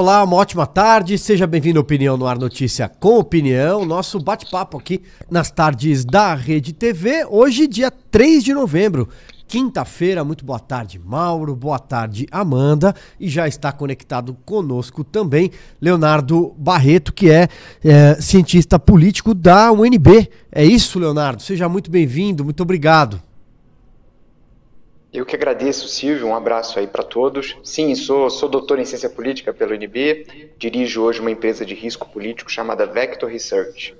Olá, uma ótima tarde, seja bem-vindo ao Opinião no Ar Notícia com Opinião, nosso bate-papo aqui nas tardes da Rede TV, hoje dia 3 de novembro, quinta-feira, muito boa tarde Mauro, boa tarde Amanda, e já está conectado conosco também Leonardo Barreto, que é, é cientista político da UNB, é isso Leonardo, seja muito bem-vindo, muito obrigado. Eu que agradeço, Silvio. Um abraço aí para todos. Sim, sou, sou doutor em ciência política pelo UNB. Dirijo hoje uma empresa de risco político chamada Vector Research.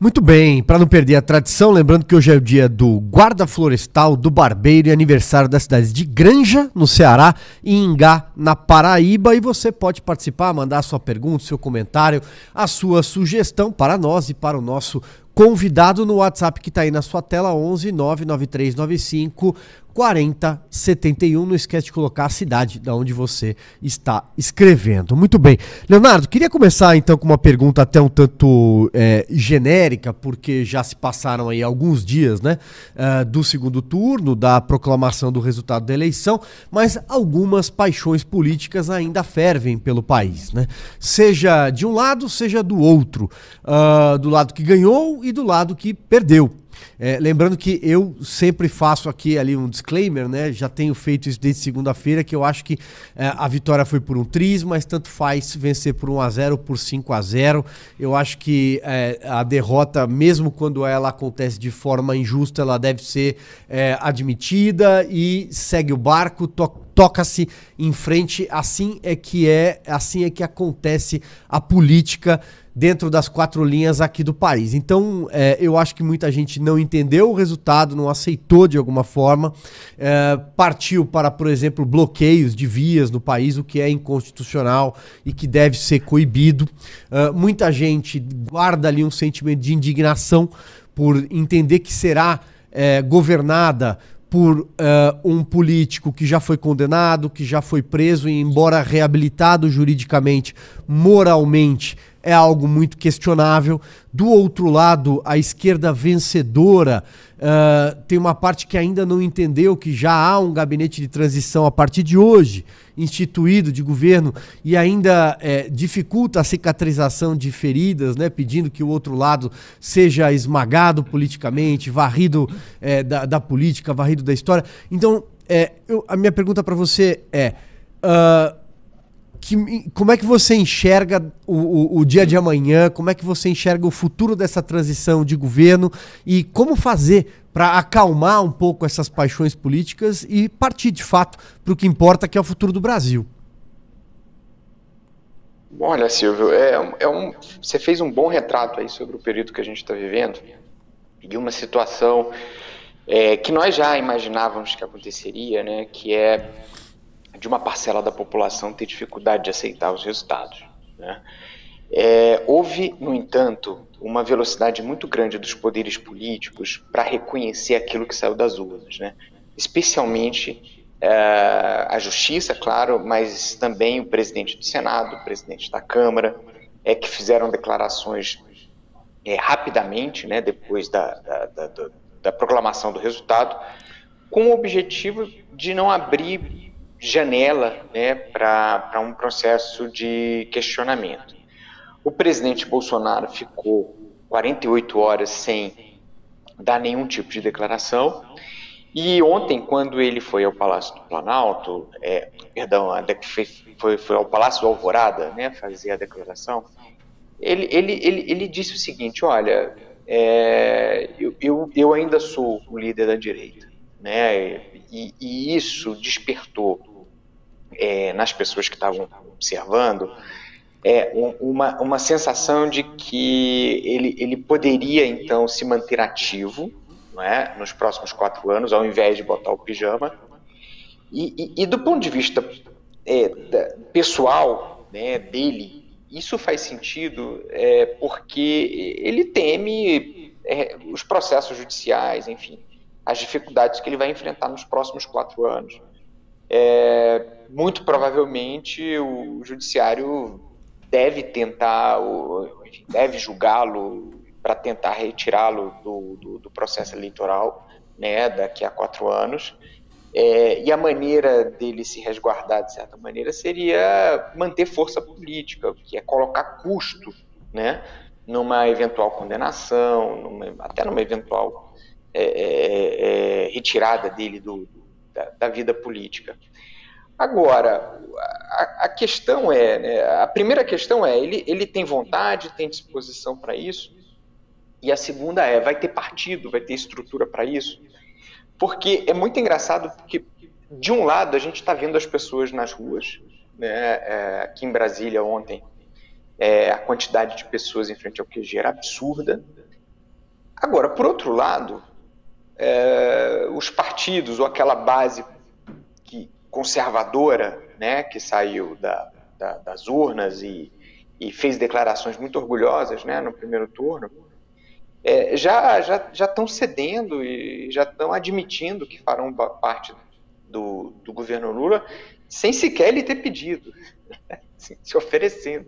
Muito bem, para não perder a tradição, lembrando que hoje é o dia do guarda florestal, do barbeiro e aniversário das cidades de Granja, no Ceará, e Ingá, na Paraíba. E você pode participar, mandar sua pergunta, seu comentário, a sua sugestão para nós e para o nosso convidado no WhatsApp que está aí na sua tela, 11 99395 4071. Não esquece de colocar a cidade da onde você está escrevendo. Muito bem. Leonardo, queria começar então com uma pergunta até um tanto é, genérica, porque já se passaram aí alguns dias, né, uh, do segundo turno, da proclamação do resultado da eleição, mas algumas paixões políticas ainda fervem pelo país, né? Seja de um lado, seja do outro. Uh, do lado que ganhou e do lado que perdeu. É, lembrando que eu sempre faço aqui ali um disclaimer, né? Já tenho feito isso desde segunda-feira, que eu acho que é, a vitória foi por um tris, mas tanto faz vencer por 1 a 0 ou por 5 a 0 Eu acho que é, a derrota, mesmo quando ela acontece de forma injusta, ela deve ser é, admitida e segue o barco, to toca-se em frente. Assim é que é, assim é que acontece a política dentro das quatro linhas aqui do país. Então, é, eu acho que muita gente não entendeu o resultado, não aceitou de alguma forma, é, partiu para, por exemplo, bloqueios de vias no país, o que é inconstitucional e que deve ser coibido. É, muita gente guarda ali um sentimento de indignação por entender que será é, governada por uh, um político que já foi condenado, que já foi preso e, embora reabilitado juridicamente, moralmente, é algo muito questionável. Do outro lado, a esquerda vencedora uh, tem uma parte que ainda não entendeu que já há um gabinete de transição a partir de hoje, instituído de governo, e ainda é, dificulta a cicatrização de feridas, né, pedindo que o outro lado seja esmagado politicamente, varrido é, da, da, política, varrido da história. Então, é, eu, a minha pergunta para você é. Uh, que, como é que você enxerga o, o, o, dia de amanhã? Como é que você enxerga o futuro dessa transição de governo e como fazer para acalmar um pouco essas paixões políticas e partir de fato para o que importa, que é o futuro do Brasil? Olha, Silvio, é, é um, você fez um bom retrato aí sobre o período que a gente está vivendo e uma situação é, que nós já imaginávamos que aconteceria, né? Que é de uma parcela da população ter dificuldade de aceitar os resultados. Né? É, houve, no entanto, uma velocidade muito grande dos poderes políticos para reconhecer aquilo que saiu das urnas, né? especialmente é, a justiça, claro, mas também o presidente do Senado, o presidente da Câmara, é que fizeram declarações é, rapidamente, né, depois da, da, da, da proclamação do resultado, com o objetivo de não abrir janela né, para um processo de questionamento. O presidente Bolsonaro ficou 48 horas sem dar nenhum tipo de declaração. E ontem, quando ele foi ao Palácio do Planalto, é, perdão, foi, foi, ao Palácio do Alvorada, né, fazer a declaração, ele, ele, ele, ele disse o seguinte: olha, é, eu, eu, eu ainda sou o líder da direita, né, e, e isso despertou é, nas pessoas que estavam observando é, uma, uma sensação de que ele, ele poderia então se manter ativo é, nos próximos quatro anos, ao invés de botar o pijama. E, e, e do ponto de vista é, da, pessoal né, dele, isso faz sentido é, porque ele teme é, os processos judiciais, enfim, as dificuldades que ele vai enfrentar nos próximos quatro anos é, muito provavelmente o judiciário deve tentar, deve julgá-lo para tentar retirá-lo do, do, do, processo eleitoral, né, daqui a quatro anos. É, e a maneira dele se resguardar, de certa maneira, seria manter força política, que é colocar custo né, numa eventual condenação, numa, até numa eventual é, é, é retirada dele do, da, da, vida política. Agora, a, a questão é, né, a primeira questão é, ele, ele tem vontade, tem disposição para isso, e a segunda é, vai ter partido, vai ter estrutura para isso? Porque é muito engraçado porque, de um lado, a gente está vendo as pessoas nas ruas, né? É, aqui em Brasília ontem, é, a quantidade de pessoas em frente ao QG era absurda. Agora, por outro lado, é, os partidos ou aquela base que, conservadora né, que saiu da, da, das urnas e, e, fez declarações muito orgulhosas né, no primeiro turno, é, já já já estão cedendo e já estão admitindo que farão parte do, do governo Lula sem sequer ele ter pedido, se oferecendo,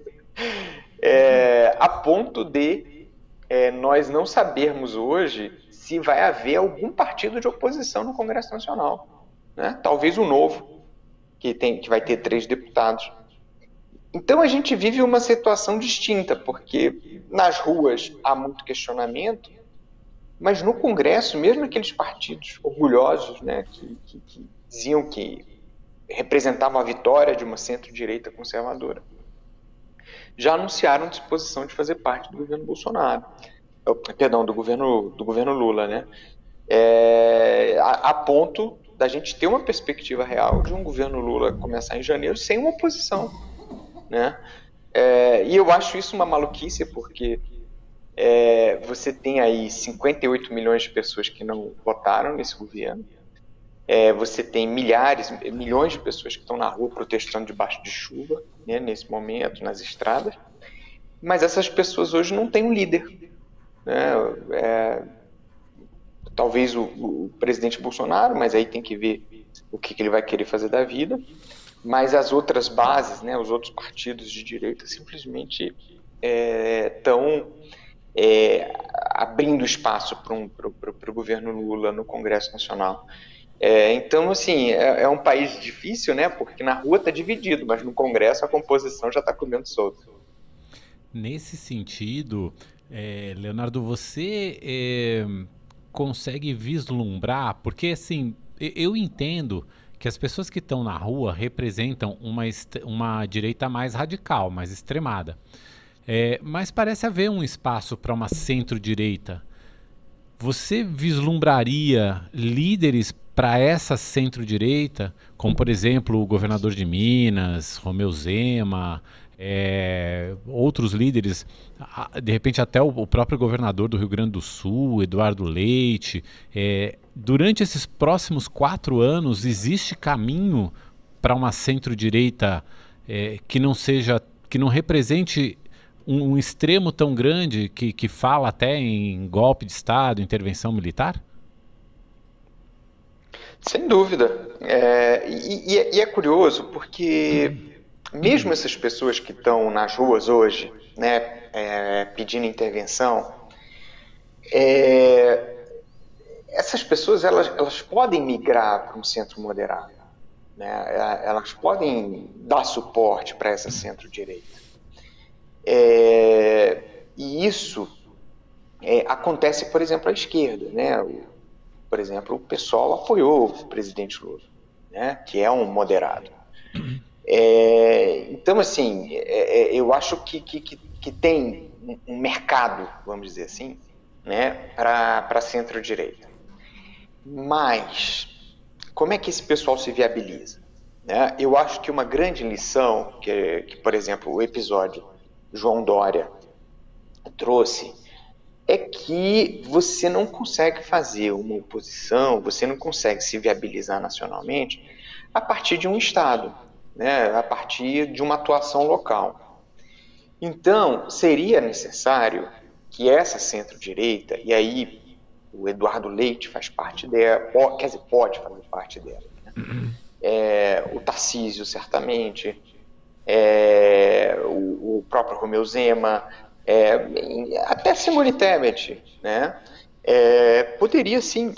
é, a ponto de é, nós não sabermos hoje se vai haver algum partido de oposição no Congresso Nacional, né? talvez o novo, que tem que vai ter três deputados. Então a gente vive uma situação distinta, porque nas ruas há muito questionamento, mas no Congresso, mesmo aqueles partidos orgulhosos, né, que, que, que diziam que representavam a vitória de uma centro-direita conservadora, já anunciaram disposição de fazer parte do governo Bolsonaro, perdão, do governo do governo Lula, né? É, a, a ponto da gente ter uma perspectiva real de um governo Lula começar em janeiro sem uma oposição né? É, e eu acho isso uma maluquice porque é, você tem aí 58 milhões de pessoas que não votaram nesse governo. É, você tem milhares, milhões de pessoas que estão na rua protestando debaixo de chuva, né, nesse momento, nas estradas. Mas essas pessoas hoje não têm um líder. Né? É, talvez o, o, presidente Bolsonaro, mas aí tem que ver o que, que ele vai querer fazer da vida mas as outras bases, né, os outros partidos de direita simplesmente estão é, é, abrindo espaço para um, o governo Lula no Congresso Nacional. É, então, assim, é, é, um país difícil, né? Porque na rua está dividido, mas no Congresso a composição já está comendo solto. Nesse sentido, é, Leonardo, você é, consegue vislumbrar, porque assim, eu entendo que as pessoas que estão na rua representam uma, uma direita mais radical, mais extremada. É, mas parece haver um espaço para uma centro-direita. Você vislumbraria líderes para essa centro-direita, como por exemplo o governador de Minas, Romeu Zema, é, outros líderes, de repente até o, próprio governador do Rio Grande do Sul, Eduardo Leite. É, durante esses próximos quatro anos, existe caminho para uma centro-direita é, que não seja, que não represente um, um, extremo tão grande que, que fala até em golpe de Estado, intervenção militar? Sem dúvida. É, e, e, é, curioso porque hum mesmo essas pessoas que estão nas ruas hoje, né, é, pedindo intervenção, é, essas pessoas elas, elas podem migrar para um centro moderado, né, elas podem dar suporte para essa centro-direita. É, e isso é, acontece, por exemplo, à esquerda. Né, por exemplo, o pessoal apoiou o presidente Lula, né, que é um moderado. É, então, assim, é, é, eu acho que, que, que, tem um mercado, vamos dizer assim, né, para centro-direita. Mas, como é que esse pessoal se viabiliza? Né? Eu acho que uma grande lição, que, que, por exemplo, o episódio João Dória trouxe, é que você não consegue fazer uma oposição, você não consegue se viabilizar nacionalmente a partir de um Estado né, a partir de uma atuação local. Então, seria necessário que essa centro-direita, e aí o Eduardo Leite faz parte dela, quer dizer, pode fazer parte dela, né? é, o Tarcísio, certamente, é, o, o, próprio Romeu Zema, é, até Simone Tebet, né? É, poderia sim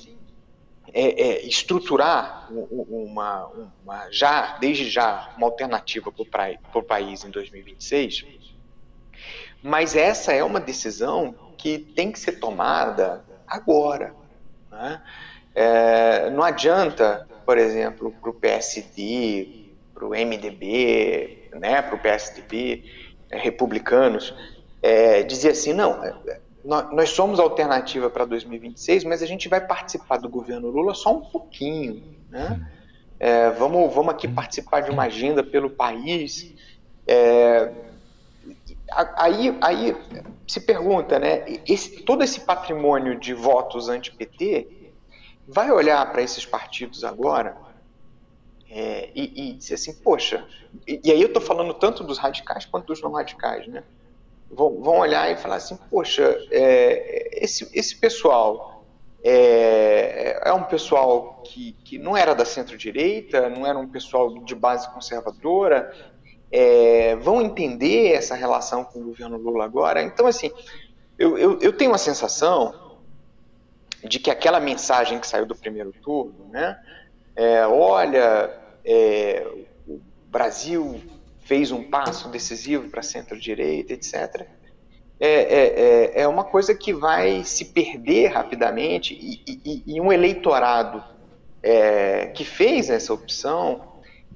é, é, estruturar uma, uma, já, desde já, uma alternativa para o país em 2026, mas essa é uma decisão que tem que ser tomada agora. Né? É, não adianta, por exemplo, para o PSD, para o MDB, né, para o PSDB, republicanos, é, dizer assim, não, nós somos alternativa para 2026, mas a gente vai participar do governo Lula só um pouquinho. Né? É, vamos, vamos aqui participar de uma agenda pelo país. É, aí, aí se pergunta, né? Esse, todo esse patrimônio de votos anti-PT vai olhar para esses partidos agora é, e, e dizer assim, poxa, e, e aí eu estou falando tanto dos radicais quanto dos não radicais, né? Vão, vão olhar e falar assim, poxa, é, esse, esse pessoal é, é um pessoal que, que não era da centro-direita, não era um pessoal de base conservadora, é, vão entender essa relação com o governo Lula agora. Então, assim, eu, eu, eu tenho a sensação de que aquela mensagem que saiu do primeiro turno, né, é, olha, é, o Brasil fez um passo decisivo para centro-direita, etc. É, é, é, é uma coisa que vai se perder rapidamente e, e, e um eleitorado é, que fez essa opção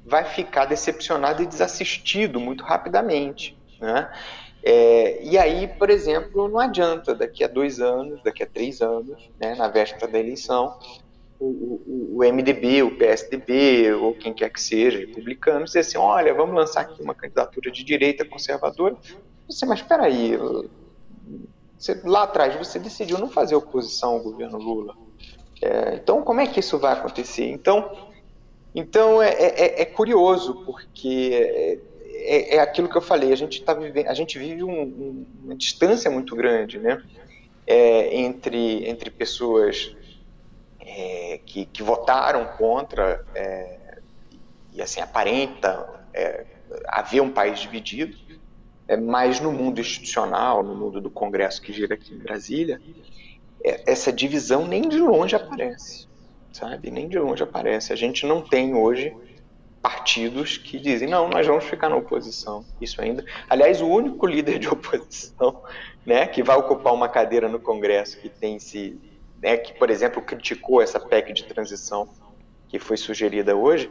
vai ficar decepcionado e desassistido muito rapidamente. Né? É, e aí, por exemplo, não adianta daqui a dois anos, daqui a três anos, né, na véspera da eleição, o, o, MDB, o PSDB, ou quem quer que seja, republicano, dizer assim, olha, vamos lançar aqui uma candidatura de direita conservadora. Você, mas espera aí, lá atrás você decidiu não fazer oposição ao governo Lula. É, então, como é que isso vai acontecer? Então, então é, é, é, é curioso, porque é, é, é, aquilo que eu falei, a gente, tá vivendo, a gente vive um, um, uma distância muito grande né, entre, entre pessoas é, que, que, votaram contra, é, e assim, aparenta é, haver um país dividido, é, mas no mundo institucional, no mundo do Congresso que gira aqui em Brasília, é, essa divisão nem de longe aparece, sabe? Nem de longe aparece. A gente não tem hoje partidos que dizem não, nós vamos ficar na oposição. Isso ainda. Aliás, o único líder de oposição, né, que vai ocupar uma cadeira no Congresso que tem se né, que, por exemplo, criticou essa PEC de transição que foi sugerida hoje,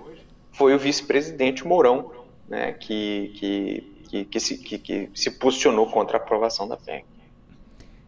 foi o vice-presidente Mourão, né, que, que, que, que, se, que, que se posicionou contra a aprovação da PEC.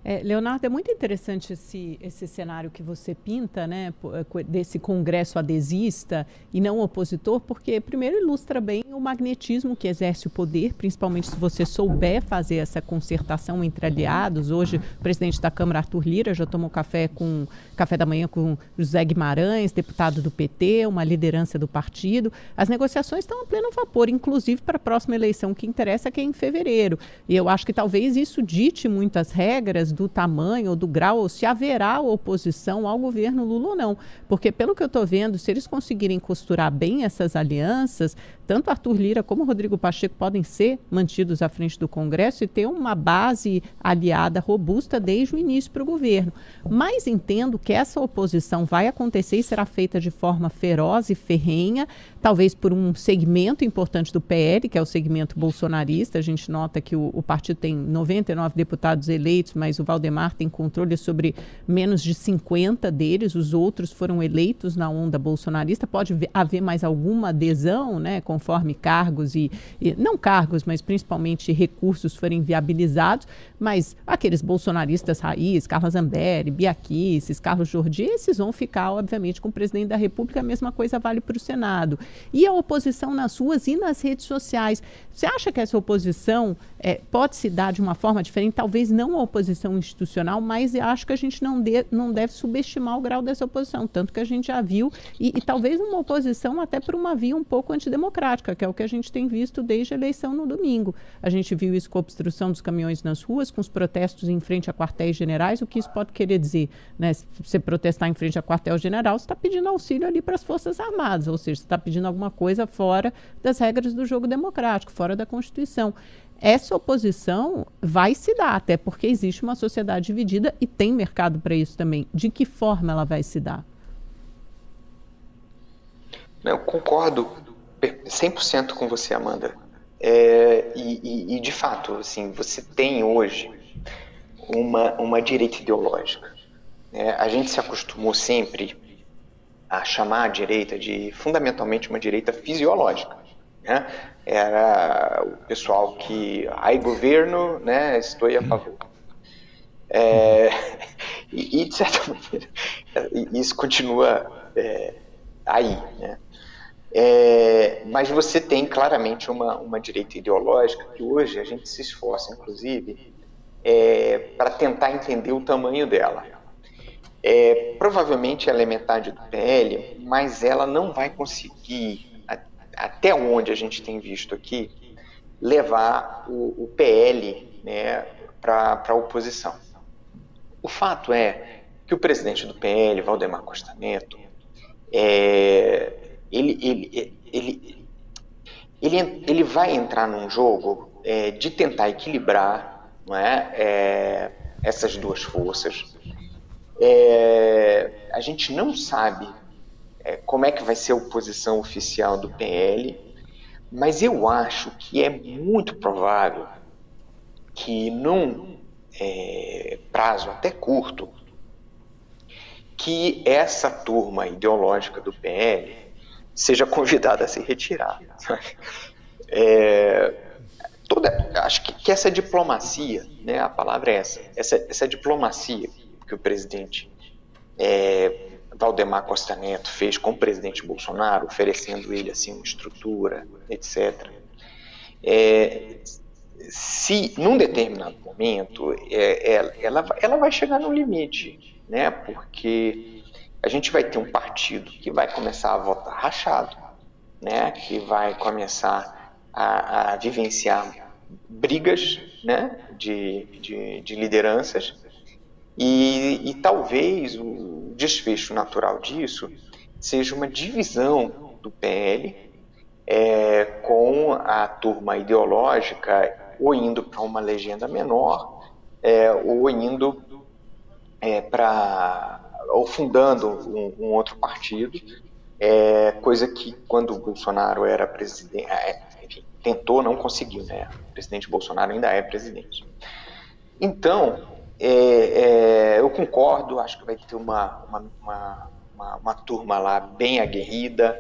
É, Leonardo, é muito interessante esse, esse cenário que você pinta, né, eh, desse congresso adesista e não opositor, porque, primeiro, ilustra bem o magnetismo que exerce o poder, principalmente se você souber fazer essa concertação entre aliados. Hoje, o presidente da Câmara, Arthur Lira, já tomou café, com, café da manhã com José Guimarães, deputado do PT, uma liderança do partido. As negociações estão a pleno vapor, inclusive para a próxima eleição, que interessa, que é em fevereiro. E eu acho que talvez isso dite muitas regras do tamanho ou do grau, ou se haverá oposição ao governo Lula ou não. Porque, pelo que eu estou vendo, se eles conseguirem costurar bem essas alianças, tanto Arthur Lira como Rodrigo Pacheco podem ser mantidos à frente do Congresso e ter uma base aliada robusta desde o início para o governo. Mas entendo que essa oposição vai acontecer e será feita de forma feroz e ferrenha, talvez por um segmento importante do PL, que é o segmento bolsonarista. A gente nota que o, o partido tem 99 deputados eleitos, mas o Valdemar tem controle sobre menos de 50 deles, os outros foram eleitos na onda bolsonarista. Pode haver mais alguma adesão, né? Conforme cargos e, e, não cargos, mas principalmente recursos forem viabilizados, mas aqueles bolsonaristas raiz, Carla Zambelli, Bia Kicis, Carlos Jordi, esses vão ficar, obviamente, com o presidente da República, a mesma coisa vale para o Senado. E a oposição nas ruas e nas redes sociais. Você acha que essa oposição é, pode se dar de uma forma diferente? Talvez não a oposição institucional, mas eu acho que a gente não, não deve subestimar o grau dessa oposição, tanto que a gente já viu, e, e talvez uma oposição até por uma via um pouco antidemocrática prática, que é o que a gente tem visto desde a eleição no domingo. A gente viu isso com a obstrução dos caminhões nas ruas, com os protestos em frente a quartéis generais. O que isso pode querer dizer? Né? Se você protestar em frente a quartel-general, você está pedindo auxílio ali para as Forças Armadas, ou seja, você está pedindo alguma coisa fora das regras do jogo democrático, fora da Constituição essa oposição vai se dar, até porque existe uma sociedade dividida e tem mercado para isso também. De que forma ela vai se dar? Eu concordo 100% com você, Amanda. É, e, e, e, de fato, assim, você tem hoje uma, uma direita ideológica. É, a gente se acostumou sempre a chamar a direita de fundamentalmente uma direita fisiológica. Né? Era o pessoal que, ai governo, né, estou a favor. É, e, e, de certa maneira, isso continua é, aí. Né? É, mas você tem claramente uma, uma direita ideológica que hoje a gente se esforça, inclusive, é, para tentar entender o tamanho dela. É, provavelmente ela é metade do PL, mas ela não vai conseguir, a, até onde a gente tem visto aqui, levar o, o PL né, para a oposição. O fato é que o presidente do PL, Valdemar Costa Neto, é, ele, ele, ele, ele, ele vai entrar num jogo é, de tentar equilibrar não é, é essas duas forças. É, a gente não sabe é, como é que vai ser a oposição oficial do PL, mas eu acho que é muito provável que num é, prazo até curto, que essa turma ideológica do PL seja convidada a se retirar. É, toda, acho que, que, essa diplomacia, né, a palavra é essa, essa, essa diplomacia que o presidente é, Valdemar Costa Neto fez com o presidente Bolsonaro, oferecendo ele assim uma estrutura, etc. É, se num determinado momento é, é, ela, ela vai chegar no limite, né? Porque a gente vai ter um partido que vai começar a votar rachado, né? Que vai começar a, a vivenciar brigas, né? De, de, de lideranças e, e talvez o desfecho natural disso seja uma divisão do PL é, com a turma ideológica ou indo para uma legenda menor é, ou indo é, para ou fundando um, um outro partido, é, coisa que quando o Bolsonaro era presidente, é, enfim, tentou, não conseguiu, né? O presidente Bolsonaro ainda é presidente. Então, é, é, eu concordo, acho que vai ter uma, uma, uma, uma, uma turma lá bem aguerrida,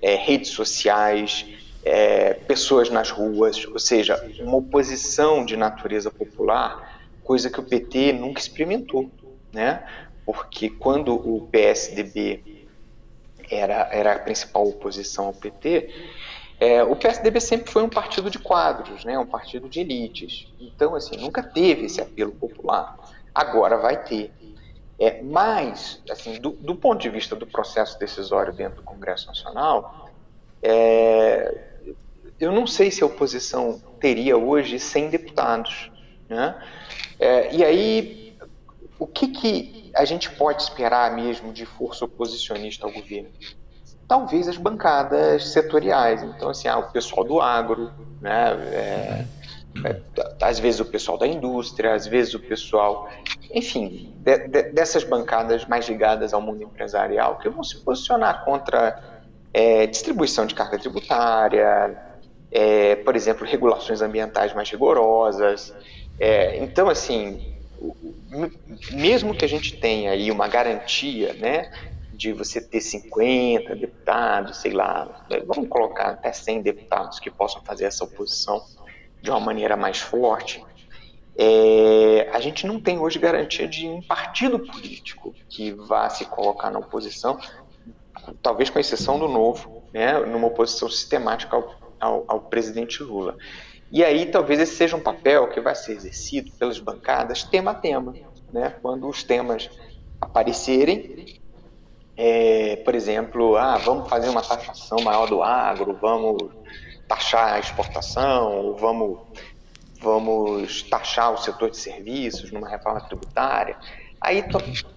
é, redes sociais, é, pessoas nas ruas, ou seja, uma oposição de natureza popular, coisa que o PT nunca experimentou, né? Porque quando o PSDB era, era a principal oposição ao PT, é, o PSDB sempre foi um partido de quadros, né, um partido de elites. Então, assim, nunca teve esse apelo popular. Agora vai ter. É, mas, assim, do, do ponto de vista do processo decisório dentro do Congresso Nacional, é, eu não sei se a oposição teria hoje 100 deputados. Né? É, e aí, o que, que a gente pode esperar mesmo de força oposicionista ao governo? talvez as bancadas setoriais. Então, assim, ah, o pessoal do agro, né? É, é, às vezes o pessoal da indústria, às vezes o pessoal, enfim, de, de, dessas bancadas mais ligadas ao mundo empresarial, que vão se posicionar contra é, distribuição de carga tributária, é, por exemplo, regulações ambientais mais rigorosas. É, então, assim, mesmo que a gente tenha aí uma garantia, né, de você ter 50 deputados, sei lá, vamos colocar até 100 deputados que possam fazer essa oposição de uma maneira mais forte, é, a gente não tem hoje garantia de um partido político que vá se colocar na oposição, talvez com exceção do Novo, né, numa oposição sistemática ao, ao, ao presidente Lula. E aí talvez esse seja um papel que vai ser exercido pelas bancadas tema a tema, né, quando os temas aparecerem, é, por exemplo, ah, vamos fazer uma taxação maior do agro, vamos taxar a exportação, vamos, vamos taxar o setor de serviços numa reforma tributária. Aí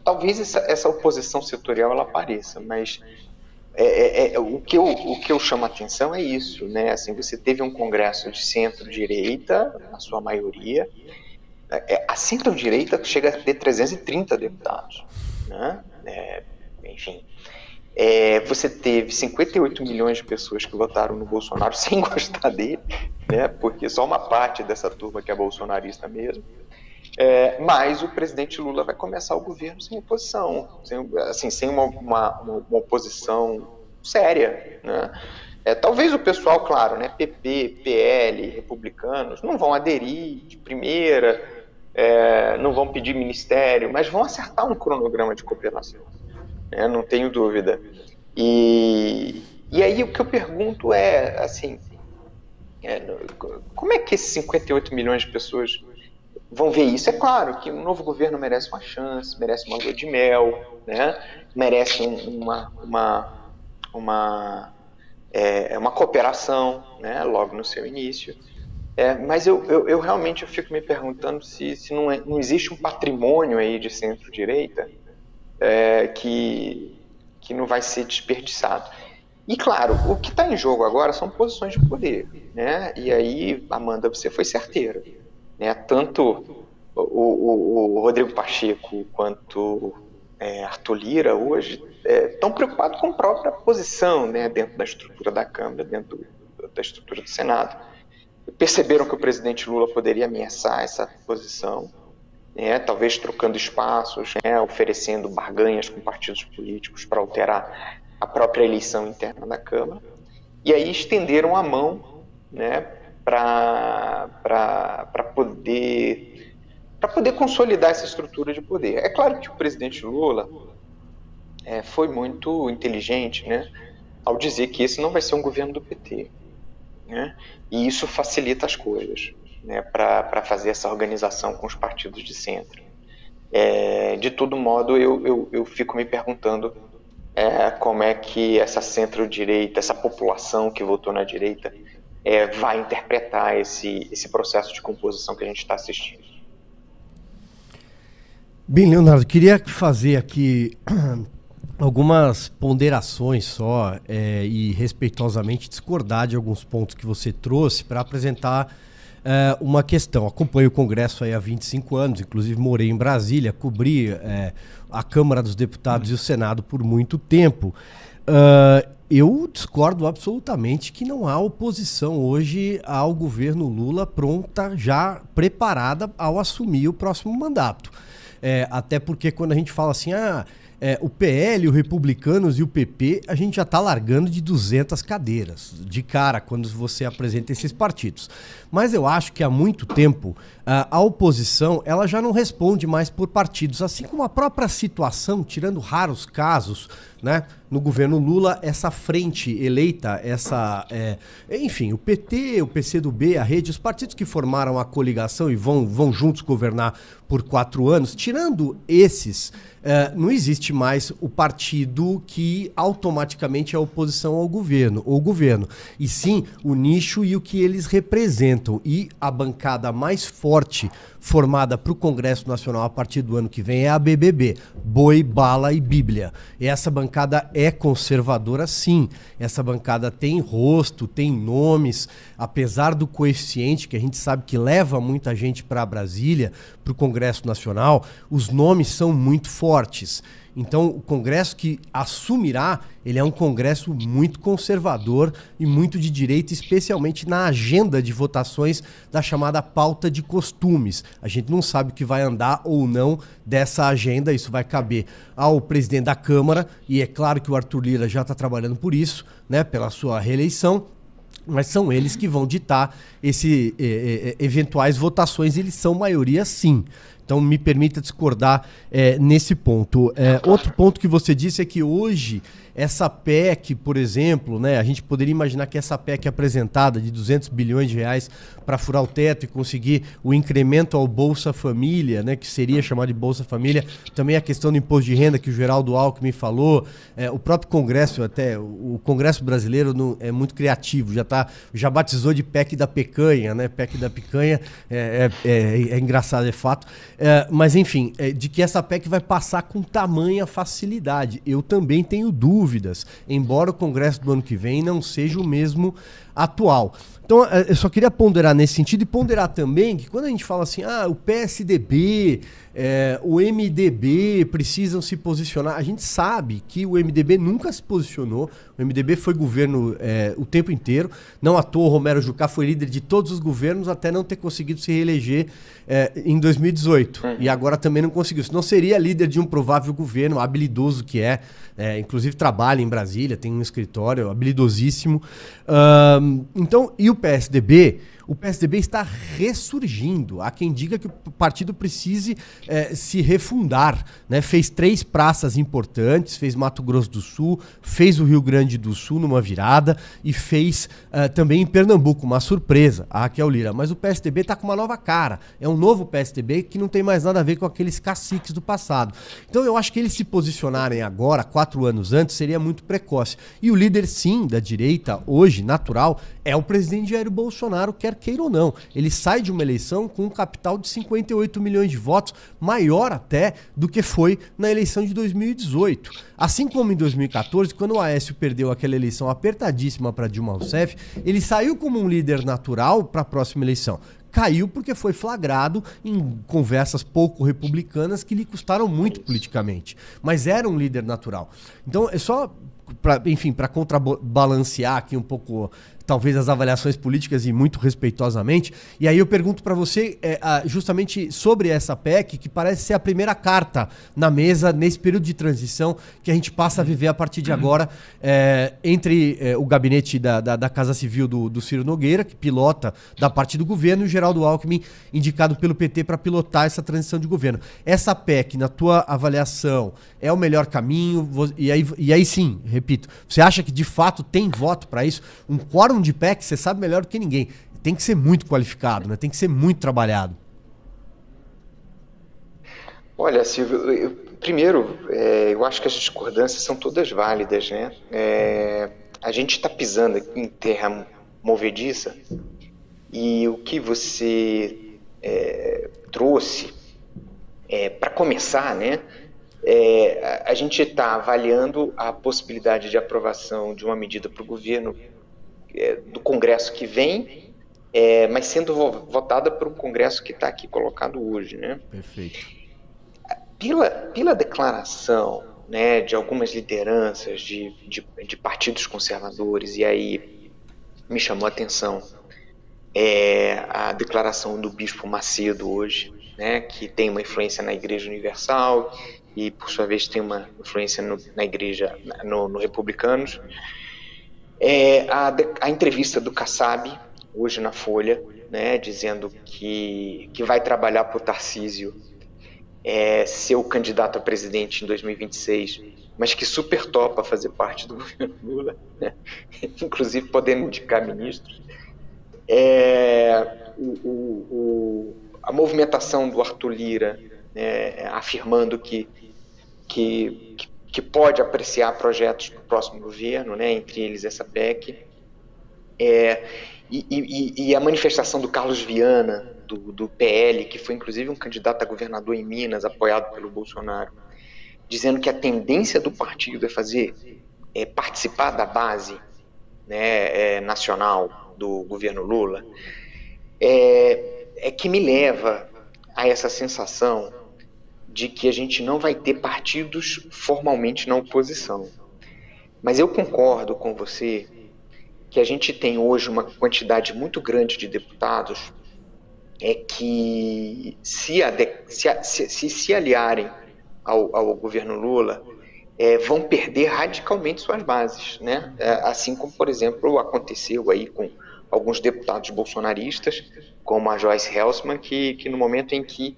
talvez essa, essa, oposição setorial ela apareça, mas é, é, é, o, que eu, o que eu chamo a atenção é isso, né? Assim, você teve um congresso de centro-direita, na sua maioria, é, a centro-direita chega a ter 330 deputados, né? É, enfim. É, você teve 58 milhões de pessoas que votaram no Bolsonaro sem gostar dele, né? Porque só uma parte dessa turma que é bolsonarista mesmo. É, mas o presidente Lula vai começar o governo sem oposição, sem, assim, sem uma, uma, uma oposição séria, né? É, talvez o pessoal, claro, né, PP, PL, republicanos, não vão aderir de primeira, é, não vão pedir ministério, mas vão acertar um cronograma de cooperação, né, não tenho dúvida. E, e aí o que eu pergunto é, assim, é, como é que esses 58 milhões de pessoas vão ver isso? É claro que um novo governo merece uma chance, merece uma lua de mel, né, merece um, uma, uma, uma é, é, uma cooperação, né, logo no seu início. É, mas eu, eu, eu, realmente eu fico me perguntando se, se não, é, não existe um patrimônio aí de centro-direita é, que, que não vai ser desperdiçado. E claro, o que está em jogo agora são posições de poder, né? E aí, Amanda, você foi certeira, né? Tanto o, o, o Rodrigo Pacheco quanto é, Arthur Lira hoje estão é, preocupados com a própria posição né, dentro da estrutura da Câmara, dentro do, da estrutura do Senado. Perceberam que o presidente Lula poderia ameaçar essa posição, né, talvez trocando espaços, né, oferecendo barganhas com partidos políticos para alterar a própria eleição interna da Câmara. E aí estenderam a mão né, para poder para poder consolidar essa estrutura de poder. É claro que o presidente Lula é, foi muito inteligente, né, ao dizer que esse não vai ser um governo do PT, né, e isso facilita as coisas, né, para fazer essa organização com os partidos de centro. É, de todo modo, eu, eu, eu fico me perguntando é, como é que essa centro-direita, essa população que votou na direita, é, vai interpretar esse, esse processo de composição que a gente está assistindo. Bem, Leonardo, queria fazer aqui algumas ponderações só é, e respeitosamente discordar de alguns pontos que você trouxe para apresentar é, uma questão. Acompanho o Congresso aí há 25 anos, inclusive morei em Brasília, cobri é, a Câmara dos Deputados e o Senado por muito tempo. Uh, eu discordo absolutamente que não há oposição hoje ao governo Lula pronta, já preparada ao assumir o próximo mandato. É, até porque quando a gente fala assim, ah, é, o PL, o Republicanos e o PP, a gente já está largando de 200 cadeiras de cara quando você apresenta esses partidos. Mas eu acho que há muito tempo a oposição ela já não responde mais por partidos, assim como a própria situação, tirando raros casos, né? No governo Lula, essa frente eleita, essa. É, enfim, o PT, o PCdoB, a rede, os partidos que formaram a coligação e vão, vão juntos governar por quatro anos, tirando esses, é, não existe mais o partido que automaticamente é oposição ao governo, ou governo, e sim o nicho e o que eles representam. E a bancada mais forte formada para o Congresso Nacional a partir do ano que vem é a BBB, Boi, Bala e Bíblia. E essa bancada é conservadora, sim. Essa bancada tem rosto, tem nomes, apesar do coeficiente que a gente sabe que leva muita gente para Brasília, para o Congresso Nacional, os nomes são muito fortes. Então, o Congresso que assumirá, ele é um Congresso muito conservador e muito de direita, especialmente na agenda de votações da chamada pauta de costumes. A gente não sabe o que vai andar ou não dessa agenda, isso vai caber ao presidente da Câmara, e é claro que o Arthur Lira já está trabalhando por isso, né, pela sua reeleição, mas são eles que vão ditar esse, eh, eh, eventuais votações, eles são maioria sim. Então, me permita discordar é, nesse ponto. É, outro ponto que você disse é que hoje essa PEC, por exemplo, né, a gente poderia imaginar que essa PEC apresentada de 200 bilhões de reais para furar o teto e conseguir o incremento ao Bolsa Família, né, que seria chamado de Bolsa Família, também a questão do imposto de renda que o Geraldo Alckmin falou, é, o próprio Congresso, até o Congresso brasileiro não, é muito criativo, já, tá, já batizou de PEC da pecanha, né, PEC da picanha, é, é, é, é engraçado, é fato, é, mas enfim, é, de que essa PEC vai passar com tamanha facilidade. Eu também tenho dúvidas embora o Congresso do ano que vem não seja o mesmo atual. Então, é, eu só queria ponderar nesse sentido e ponderar também que quando a gente fala assim, ah, o PSDB, é, o MDB precisam se posicionar, a gente sabe que o MDB nunca se posicionou, o MDB foi governo é, o tempo inteiro, não à toa o Romero Jucá foi líder de todos os governos até não ter conseguido se reeleger é, em 2018. Uhum. E agora também não conseguiu, senão seria líder de um provável governo, habilidoso que é, é inclusive trabalha em Brasília, tem um escritório habilidosíssimo. Então, e o PSDB o PSDB está ressurgindo. Há quem diga que o partido precise é, se refundar. Né? Fez três praças importantes, fez Mato Grosso do Sul, fez o Rio Grande do Sul numa virada e fez uh, também em Pernambuco, uma surpresa, a Raquel Lira. Mas o PSDB está com uma nova cara. É um novo PSDB que não tem mais nada a ver com aqueles caciques do passado. Então eu acho que eles se posicionarem agora, quatro anos antes, seria muito precoce. E o líder, sim, da direita, hoje, natural, é o presidente Jair Bolsonaro, quer queira ou não. Ele sai de uma eleição com um capital de 58 milhões de votos, maior até do que foi na eleição de 2018. Assim como em 2014, quando o Aécio perdeu aquela eleição apertadíssima para Dilma Rousseff, ele saiu como um líder natural para a próxima eleição caiu porque foi flagrado em conversas pouco republicanas que lhe custaram muito politicamente, mas era um líder natural. Então é só Pra, enfim, para contrabalancear aqui um pouco talvez as avaliações políticas e muito respeitosamente. E aí eu pergunto para você é, justamente sobre essa PEC, que parece ser a primeira carta na mesa nesse período de transição que a gente passa a viver a partir de agora é, entre é, o gabinete da, da, da, Casa Civil do, do Ciro Nogueira, que pilota da parte do governo, e o Geraldo Alckmin, indicado pelo PT para pilotar essa transição de governo. Essa PEC, na tua avaliação, é o melhor caminho? E aí, e aí sim, repito, você acha que de fato tem voto para isso? Um quórum quórum de PEC, você sabe melhor do que ninguém. Tem que ser muito qualificado, né? tem que ser muito trabalhado. Olha, Silvio, eu, primeiro, é, eu acho que as discordâncias são todas válidas, né? É, a gente está pisando em terra movediça e o que você é, trouxe, é, para começar, né? É, a gente está avaliando a possibilidade de aprovação de uma medida para o governo é, do Congresso que vem, é, mas sendo votada por um Congresso que está aqui colocado hoje. Né? Perfeito. Pela, pela declaração né, de algumas lideranças de, de, de, partidos conservadores, e aí me chamou a atenção é, a declaração do Bispo Macedo hoje, né, que tem uma influência na Igreja Universal e, por sua vez, tem uma influência no, na Igreja, no, no Republicanos, é, a, a entrevista do Kassab, hoje na Folha, né, dizendo que, que vai trabalhar para o Tarcísio é, ser o candidato a presidente em 2026, mas que super topa fazer parte do governo Lula, né, inclusive podendo indicar ministros. É, o, o, o, a movimentação do Arthur Lira né, afirmando que, que, que pode apreciar projetos do próximo governo, né, entre eles essa PEC, é, e, e, e, a manifestação do Carlos Viana, do, do, PL, que foi inclusive um candidato a governador em Minas, apoiado pelo Bolsonaro, dizendo que a tendência do partido é fazer, é participar da base né, é, nacional do governo Lula, é, é que me leva a essa sensação de que a gente não vai ter partidos formalmente na oposição. Mas eu concordo com você que a gente tem hoje uma quantidade muito grande de deputados é que se, se, se, se aliarem ao, ao, governo Lula é, vão perder radicalmente suas bases, né? É, assim como, por exemplo, aconteceu aí com alguns deputados bolsonaristas, como a Joyce Helsman, que, que no momento em que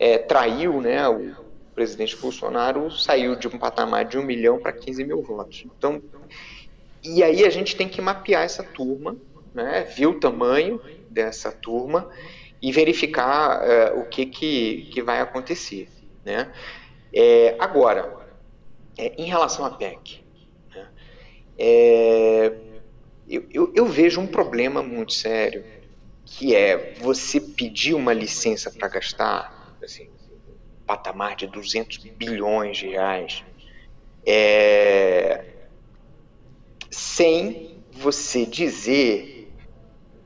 é, traiu, né, o presidente Bolsonaro saiu de um patamar de 1 milhão para 15 mil votos. Então, e aí a gente tem que mapear essa turma, né, ver o tamanho dessa turma e verificar é, o que, que, que vai acontecer. Né? É, agora, é, em relação à PEC, né, é, eu, eu, eu vejo um problema muito sério, que é você pedir uma licença para gastar assim, patamar de 200 bilhões de reais, é, sem você dizer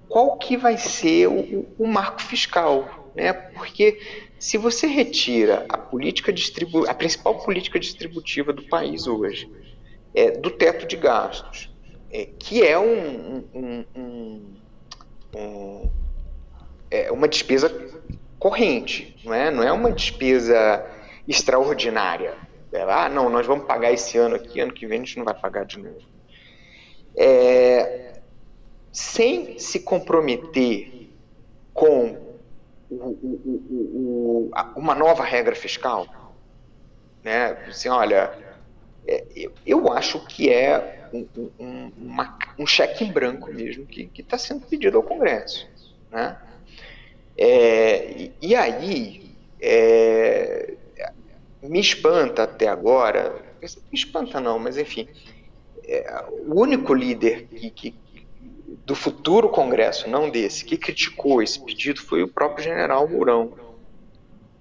qual que vai ser o, o marco fiscal, né? Porque se você retira a política distribu a principal política distributiva do país hoje, é, do teto de gastos, é, que é um, um, um, um é uma despesa corrente, não é? Não é uma despesa extraordinária. É, ah, não, nós vamos pagar esse ano aqui, ano que vem a gente não vai pagar de novo. É, sem se comprometer com o, o, o, uma nova regra fiscal, né? Assim, olha, é, eu, eu, acho que é um, um, um cheque em branco mesmo que está sendo pedido ao Congresso, né? É, e, e, aí é, me espanta até agora, me espanta não, mas enfim, é, o único líder que, que, do futuro Congresso, não desse, que criticou esse pedido foi o próprio general Mourão,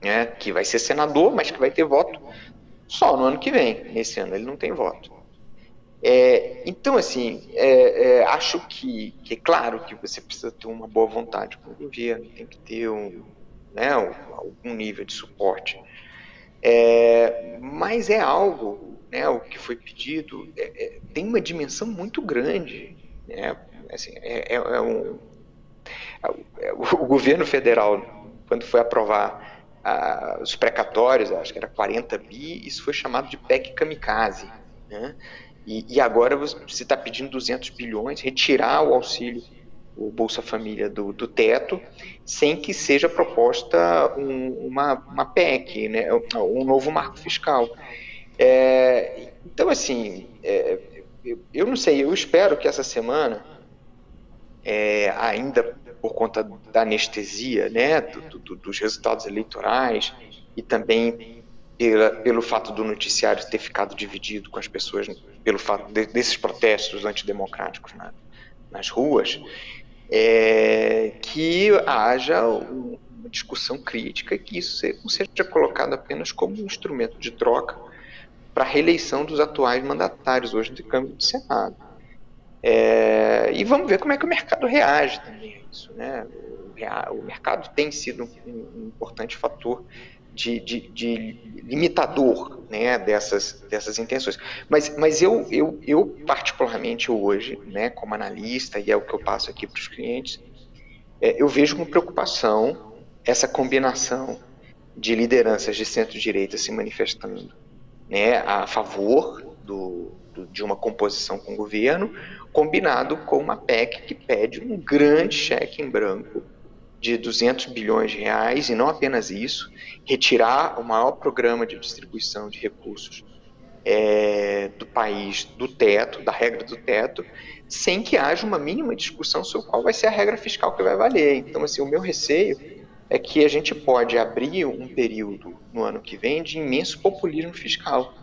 né, que vai ser senador, mas que vai ter voto só no ano que vem. Nesse ano ele não tem voto. É, então, assim, é, é, acho que, que, é claro que você precisa ter uma boa vontade com o governo, tem que ter um, né, um, algum nível de suporte. É, mas é algo, né, o que foi pedido, é, é, tem uma dimensão muito grande. Né, assim, é, um, o governo federal, quando foi aprovar os precatórios, acho que era 40 bi, isso foi chamado de PEC kamikaze. Né? E, e agora você está pedindo 200 bilhões, retirar o auxílio, o Bolsa Família do, do teto, sem que seja proposta um, uma, uma PEC, né? um novo marco fiscal. É, então, assim, é, eu, eu, não sei, eu espero que essa semana, é, ainda por conta da anestesia, né, do, do, dos resultados eleitorais e também pela, pelo fato do noticiário ter ficado dividido com as pessoas, pelo fato de, desses protestos antidemocráticos na, nas ruas, é, que haja um, uma discussão crítica e que isso não seja colocado apenas como um instrumento de troca para a reeleição dos atuais mandatários hoje de Câmara do Senado. É, e vamos ver como é que o mercado reage também a isso. Né? O, o mercado tem sido um, um importante fator de, de, de limitador né, dessas, dessas intenções. Mas, mas eu, eu, eu, particularmente hoje, né, como analista, e é o que eu passo aqui para os clientes, é, eu vejo com preocupação essa combinação de lideranças de centro-direita se manifestando né, a favor do, do, de uma composição com o governo, combinado com uma PEC que pede um grande cheque em branco de 200 bilhões de reais, e não apenas isso, retirar o maior programa de distribuição de recursos é, do país do teto, da regra do teto, sem que haja uma mínima discussão sobre qual vai ser a regra fiscal que vai valer. Então, assim, o meu receio é que a gente pode abrir um período no ano que vem de imenso populismo fiscal.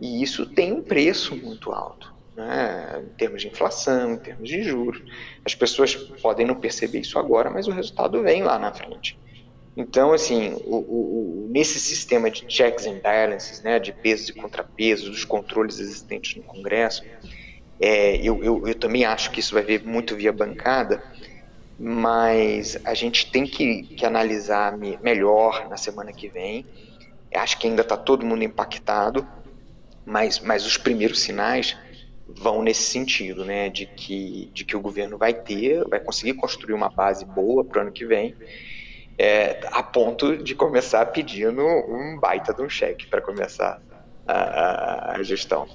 E isso tem um preço muito alto né, em termos de inflação, em termos de juros. As pessoas podem não perceber isso agora, mas o resultado vem lá na frente. Então, assim, o, o, nesse sistema de checks and balances, né, de pesos e contrapesos, dos controles existentes no Congresso, é, eu, eu, eu, também acho que isso vai vir muito via bancada, mas a gente tem que, que analisar melhor na semana que vem. Acho que ainda está todo mundo impactado, mas, mas os primeiros sinais vão nesse sentido, né, de que, de que o governo vai ter, vai conseguir construir uma base boa para o ano que vem, é, a ponto de começar pedindo um baita de um cheque para começar a, a, a gestão.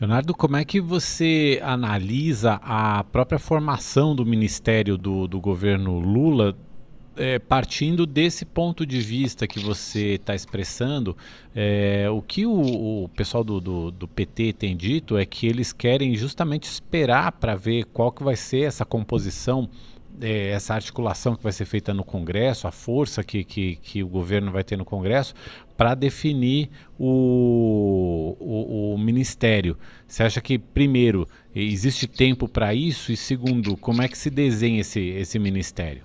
Leonardo, como é que você analisa a própria formação do ministério do, do governo Lula é, partindo desse ponto de vista que você está expressando, é, o que o, o pessoal do, do, do, PT tem dito é que eles querem justamente esperar para ver qual que vai ser essa composição, é, essa articulação que vai ser feita no Congresso, a força que, que, que o governo vai ter no Congresso, para definir o, o, o, ministério. Você acha que, primeiro, existe tempo para isso? E segundo, como é que se desenha esse, esse ministério?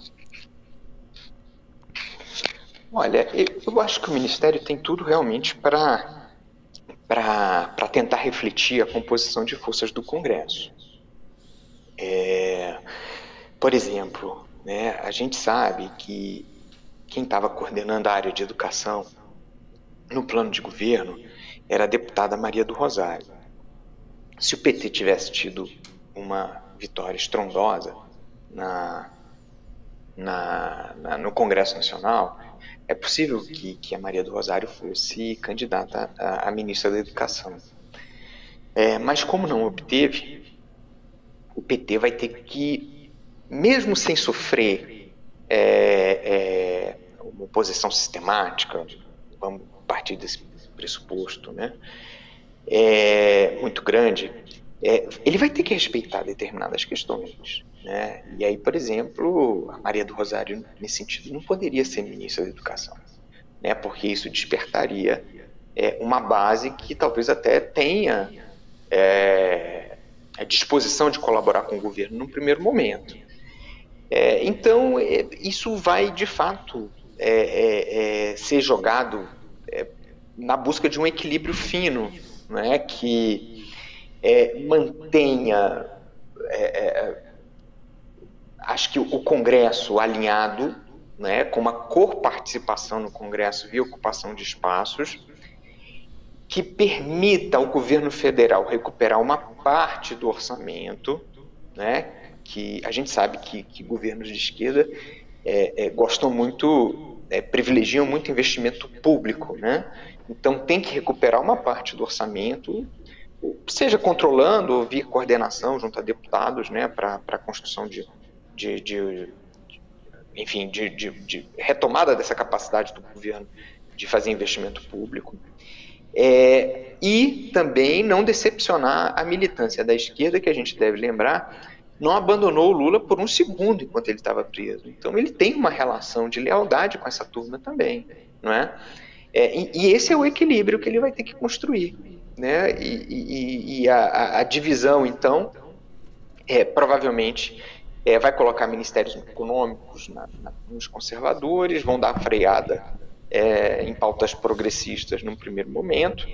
Olha, eu acho que o Ministério tem tudo realmente para para tentar refletir a composição de forças do Congresso. É, por exemplo, né, a gente sabe que quem estava coordenando a área de educação no plano de governo era a deputada Maria do Rosário. Se o PT tivesse tido uma vitória estrondosa na, na, na, no Congresso Nacional, é possível que, que, a Maria do Rosário fosse candidata a, a ministra da Educação. É, mas como não obteve, o PT vai ter que, mesmo sem sofrer é, é, uma oposição sistemática, vamos partir desse pressuposto, né, é, muito grande, é, ele vai ter que respeitar determinadas questões. Né? E aí, por exemplo, a Maria do Rosário, nesse sentido, não poderia ser ministra da Educação, né? porque isso despertaria é, uma base que talvez até tenha é, a disposição de colaborar com o governo no primeiro momento. É, então, é, isso vai, de fato, é, é, ser jogado na busca de um equilíbrio fino, né? que mantenha acho que o Congresso alinhado, né, com uma corparticipação no Congresso via ocupação de espaços, que permita ao governo federal recuperar uma parte do orçamento, né, que a gente sabe que, que governos de esquerda é, é, gostam muito, é, privilegiam muito investimento público, né? Então tem que recuperar uma parte do orçamento, seja controlando ou via coordenação junto a deputados, né, para a construção de, de, de enfim, de, de, de, retomada dessa capacidade do governo de fazer investimento público. É, e também não decepcionar a militância da esquerda, que a gente deve lembrar, não abandonou o Lula por um segundo enquanto ele estava preso. Então ele tem uma relação de lealdade com essa turma também, não é? é e, e, esse é o equilíbrio que ele vai ter que construir, né? E, e, e a, a, divisão, então, é provavelmente é, vai colocar ministérios econômicos na, na, nos conservadores, vão dar freada é, em pautas progressistas num primeiro momento,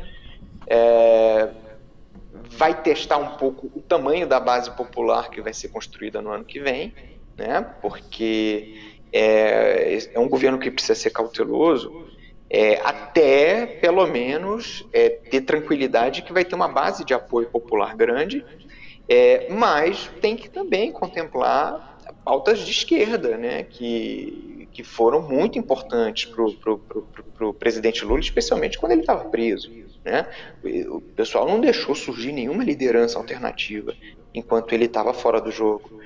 é, vai testar um pouco o tamanho da base popular que vai ser construída no ano que vem, né, porque é, é um governo que precisa ser cauteloso, é, até pelo menos é, ter tranquilidade que vai ter uma base de apoio popular grande é, mas tem que também contemplar pautas de esquerda, né, que, que foram muito importantes para o presidente Lula, especialmente quando ele estava preso. Né? O pessoal não deixou surgir nenhuma liderança alternativa enquanto ele estava fora do jogo.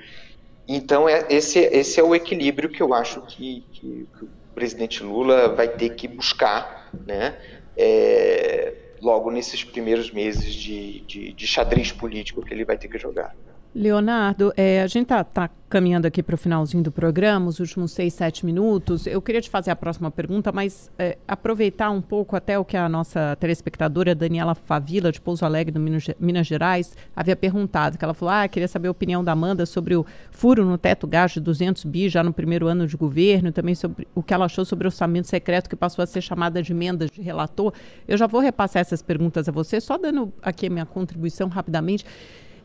Então, é, esse, esse é o equilíbrio que eu acho que, que, que o presidente Lula vai ter que buscar, né? É, logo nesses primeiros meses de, de, de xadrez político que ele vai ter que jogar. Leonardo, é, a gente está tá caminhando aqui para o finalzinho do programa, os últimos seis, sete minutos. Eu queria te fazer a próxima pergunta, mas é, aproveitar um pouco até o que a nossa telespectadora Daniela Favila, de Pouso Alegre, do Minas, Minas Gerais, havia perguntado. Que ela falou, ah, queria saber a opinião da Amanda sobre o furo no teto gás de 200 bi já no primeiro ano de governo, também sobre o que ela achou sobre o orçamento secreto que passou a ser chamada de emenda de relator. Eu já vou repassar essas perguntas a você, só dando aqui a minha contribuição rapidamente.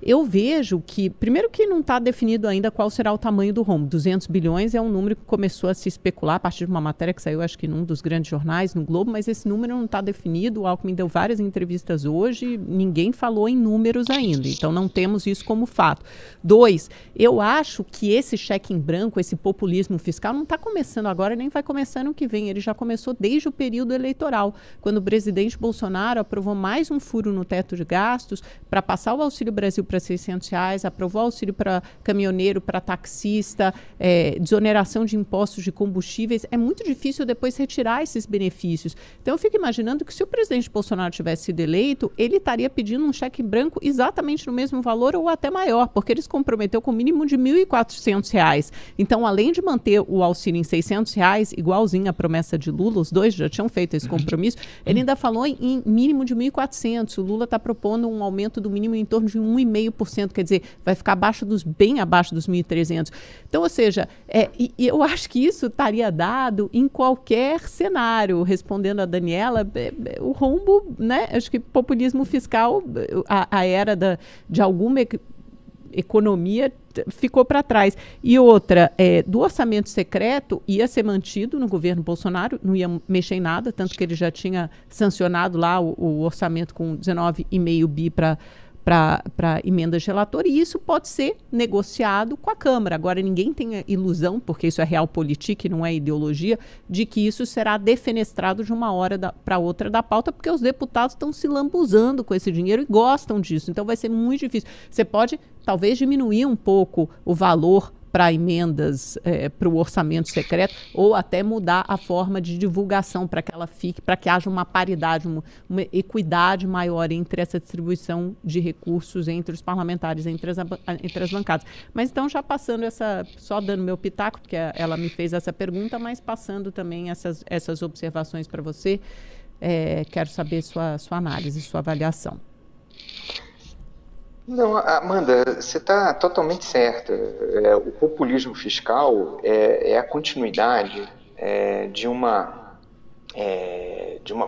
Eu vejo que, primeiro que não está definido ainda qual será o tamanho do rombo. 200 bilhões é um número que começou a se especular a partir de uma matéria que saiu, acho que num dos grandes jornais, no Globo, mas esse número não está definido. O Alckmin deu várias entrevistas hoje, ninguém falou em números ainda. Então não temos isso como fato. Dois, eu acho que esse cheque em branco, esse populismo fiscal, não está começando agora, nem vai começar no que vem. Ele já começou desde o período eleitoral, quando o presidente Bolsonaro aprovou mais um furo no teto de gastos para passar o Auxílio Brasil para 600 reais, aprovou auxílio para caminhoneiro, para taxista, é, desoneração de impostos de combustíveis. É muito difícil depois retirar esses benefícios. Então, eu fico imaginando que se o presidente Bolsonaro tivesse sido eleito, ele estaria pedindo um cheque branco exatamente no mesmo valor ou até maior, porque ele se comprometeu com o mínimo de R$ 1.400. Então, além de manter o auxílio em 600 reais, igualzinho à promessa de Lula, os dois já tinham feito esse compromisso, ele ainda falou em, mínimo de R$ 1.400. O Lula está propondo um aumento do mínimo em torno de R$ 1,5 3,5%, quer dizer, vai ficar abaixo dos, bem abaixo dos 1.300. Então, ou seja, é, e eu acho que isso estaria dado em qualquer cenário. Respondendo a Daniela, é, é, o rombo, né? Acho que populismo fiscal, a, a era da, de alguma economia ficou para trás. E outra, é, do orçamento secreto ia ser mantido no governo Bolsonaro, não ia mexer em nada, tanto que ele já tinha sancionado lá o, o orçamento com 19,5 bi para para emendas de relator, e isso pode ser negociado com a Câmara. Agora, ninguém tem ilusão, porque isso é real política e não é ideologia, de que isso será defenestrado de uma hora para outra da pauta, porque os deputados estão se lambuzando com esse dinheiro e gostam disso. Então, vai ser muito difícil. Você pode, talvez, diminuir um pouco o valor para emendas é, para o orçamento secreto ou até mudar a forma de divulgação para que ela fique, para que haja uma paridade, uma, uma, equidade maior entre essa distribuição de recursos entre os parlamentares, entre as, entre as bancadas. Mas então, já passando essa, só dando meu pitaco, porque ela me fez essa pergunta, mas passando também essas, essas observações para você, é, quero saber sua, sua análise, sua avaliação. Não, Amanda, você está totalmente certa. É, o populismo fiscal é, é a continuidade é, de uma é, de uma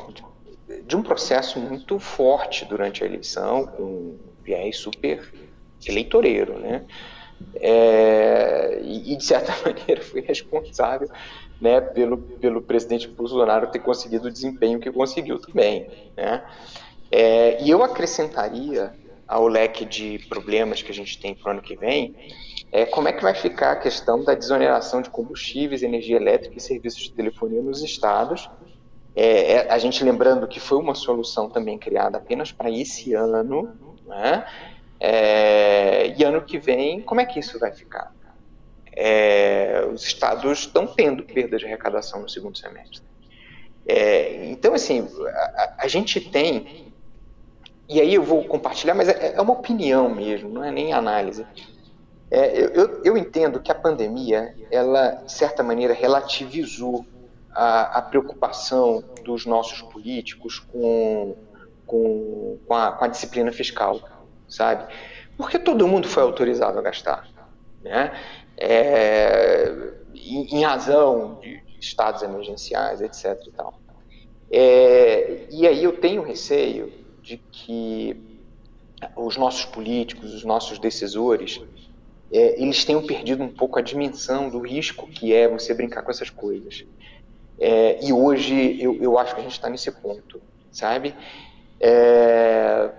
de um processo muito forte durante a eleição, com um viés super eleitoreiro, né? É, e, de certa maneira foi responsável né, pelo, pelo presidente Bolsonaro ter conseguido o desempenho que conseguiu também. Né? É, e eu acrescentaria ao leque de problemas que a gente tem para o ano que vem, é como é que vai ficar a questão da desoneração de combustíveis, energia elétrica e serviços de telefonia nos estados. É, é, a gente lembrando que foi uma solução também criada apenas para esse ano, né? É, e ano que vem, como é que isso vai ficar? É, os estados estão tendo perda de arrecadação no segundo semestre. É, então, assim, a, a gente tem e aí eu vou compartilhar, mas é, é uma opinião mesmo, não é nem análise. É, eu, eu, entendo que a pandemia, ela, de certa maneira, relativizou a, a preocupação dos nossos políticos com, com, com, a, com a disciplina fiscal, sabe? Porque todo mundo foi autorizado a gastar, né? É, em, em, razão de, estados emergenciais, etc. E, tal. É, e aí eu tenho receio de que os nossos políticos, os nossos decisores, é, eles tenham perdido um pouco a dimensão do risco que é você brincar com essas coisas. É, e hoje eu, eu, acho que a gente está nesse ponto, sabe? É,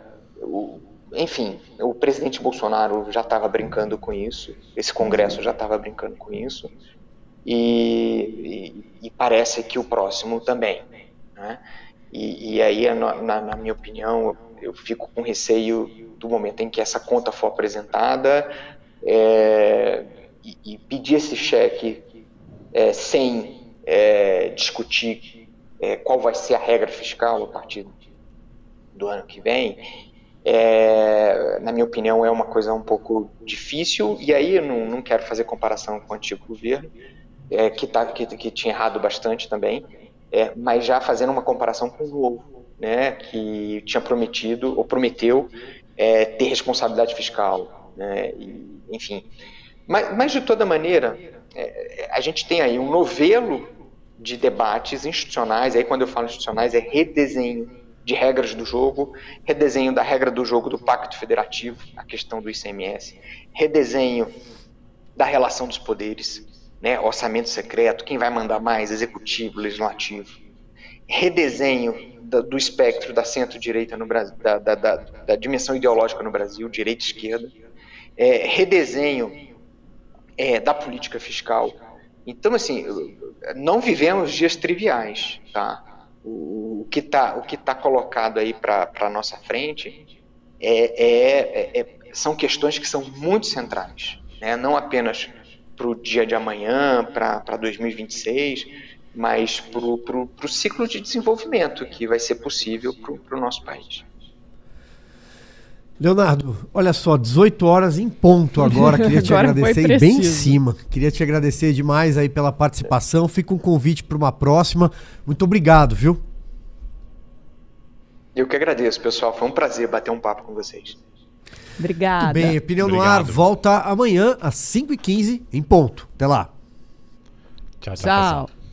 o, enfim, o presidente Bolsonaro já estava brincando com isso, esse Congresso já estava brincando com isso, e, e, e, parece que o próximo também. Né? E, e aí, na, na, minha opinião, eu, fico com receio do momento em que essa conta for apresentada é, e, e, pedir esse cheque é, sem é, discutir é, qual vai ser a regra fiscal a partir do ano que vem, é, na minha opinião, é uma coisa um pouco difícil. E aí eu não, não quero fazer comparação com o antigo governo, é, que, tá, que, que tinha errado bastante também é, mas já fazendo uma comparação com o novo, né, que tinha prometido ou prometeu é, ter responsabilidade fiscal, né, e, enfim. Mas, mas, de toda maneira, é, a gente tem aí um novelo de debates institucionais, aí quando eu falo institucionais é redesenho de regras do jogo, redesenho da regra do jogo do Pacto Federativo, a questão do ICMS, redesenho da relação dos poderes, né, orçamento secreto, quem vai mandar mais, executivo, legislativo, redesenho do, do espectro da centro-direita no Brasil, da, da, da, da, dimensão ideológica no Brasil, direita-esquerda, é, redesenho é, da política fiscal. Então, assim, não vivemos dias triviais, tá? O, que está tá colocado aí para a nossa frente é, é, é, são questões que são muito centrais, né? não apenas para o dia de amanhã, para 2026, mas para o ciclo de desenvolvimento que vai ser possível para o nosso país. Leonardo, olha só, 18 horas em ponto agora. Queria te agora agradecer bem em cima. Queria te agradecer demais aí pela participação. Fica um convite para uma próxima. Muito obrigado, viu? Eu que agradeço, pessoal. Foi um prazer bater um papo com vocês. Obrigada. Muito bem, Opinião no Obrigado. Ar volta amanhã às 5h15 em ponto. Até lá. Tchau, tchau, Tchau.